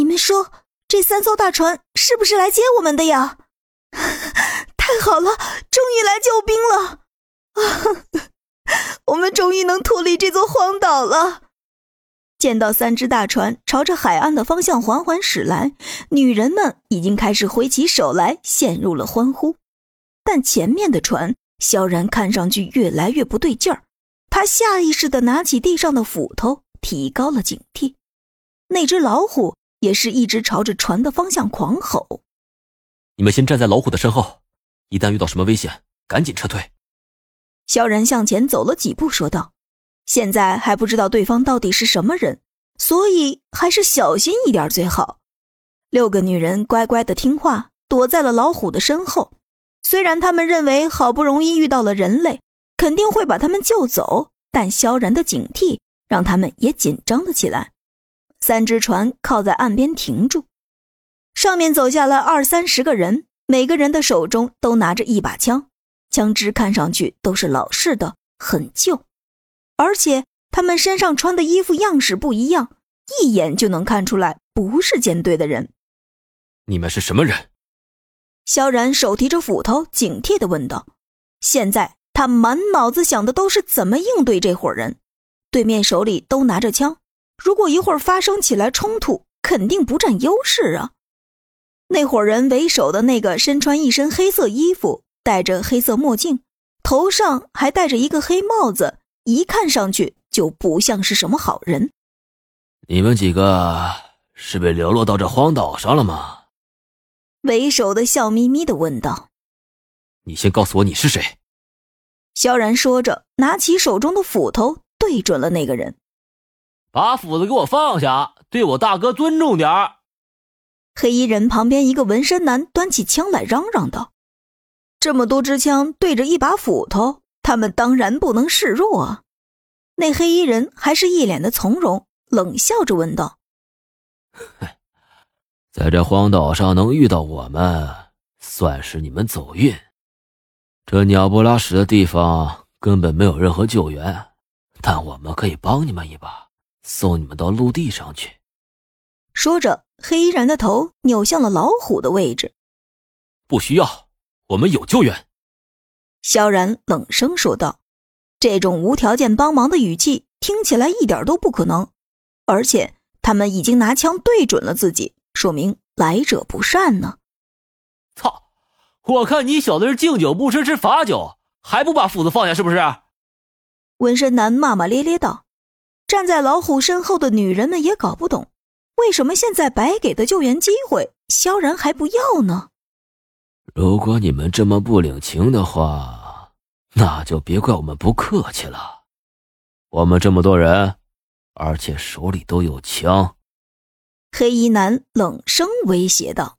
你们说这三艘大船是不是来接我们的呀？太好了，终于来救兵了！啊，我们终于能脱离这座荒岛了。见到三只大船朝着海岸的方向缓缓驶来，女人们已经开始挥起手来，陷入了欢呼。但前面的船，萧然看上去越来越不对劲儿。他下意识地拿起地上的斧头，提高了警惕。那只老虎也是一直朝着船的方向狂吼：“你们先站在老虎的身后，一旦遇到什么危险，赶紧撤退。”萧然向前走了几步，说道。现在还不知道对方到底是什么人，所以还是小心一点最好。六个女人乖乖的听话，躲在了老虎的身后。虽然他们认为好不容易遇到了人类，肯定会把他们救走，但萧然的警惕让他们也紧张了起来。三只船靠在岸边停住，上面走下来二三十个人，每个人的手中都拿着一把枪，枪支看上去都是老式的，很旧。而且他们身上穿的衣服样式不一样，一眼就能看出来不是舰队的人。你们是什么人？萧然手提着斧头，警惕的问道。现在他满脑子想的都是怎么应对这伙人。对面手里都拿着枪，如果一会儿发生起来冲突，肯定不占优势啊。那伙人为首的那个身穿一身黑色衣服，戴着黑色墨镜，头上还戴着一个黑帽子。一看上去就不像是什么好人。你们几个是被流落到这荒岛上了吗？为首的笑眯眯的问道。你先告诉我你是谁。萧然说着，拿起手中的斧头，对准了那个人。把斧子给我放下，对我大哥尊重点儿。黑衣人旁边一个纹身男端起枪来，嚷嚷道：“这么多支枪对着一把斧头。”他们当然不能示弱啊！那黑衣人还是一脸的从容，冷笑着问道：“在这荒岛上能遇到我们，算是你们走运。这鸟不拉屎的地方根本没有任何救援，但我们可以帮你们一把，送你们到陆地上去。”说着，黑衣人的头扭向了老虎的位置。“不需要，我们有救援。”萧然冷声说道：“这种无条件帮忙的语气听起来一点都不可能，而且他们已经拿枪对准了自己，说明来者不善呢。”操！我看你小子是敬酒不吃吃罚酒，还不把斧子放下是不是？纹身男骂骂咧咧道。站在老虎身后的女人们也搞不懂，为什么现在白给的救援机会，萧然还不要呢？如果你们这么不领情的话，那就别怪我们不客气了。我们这么多人，而且手里都有枪。黑衣男冷声威胁道。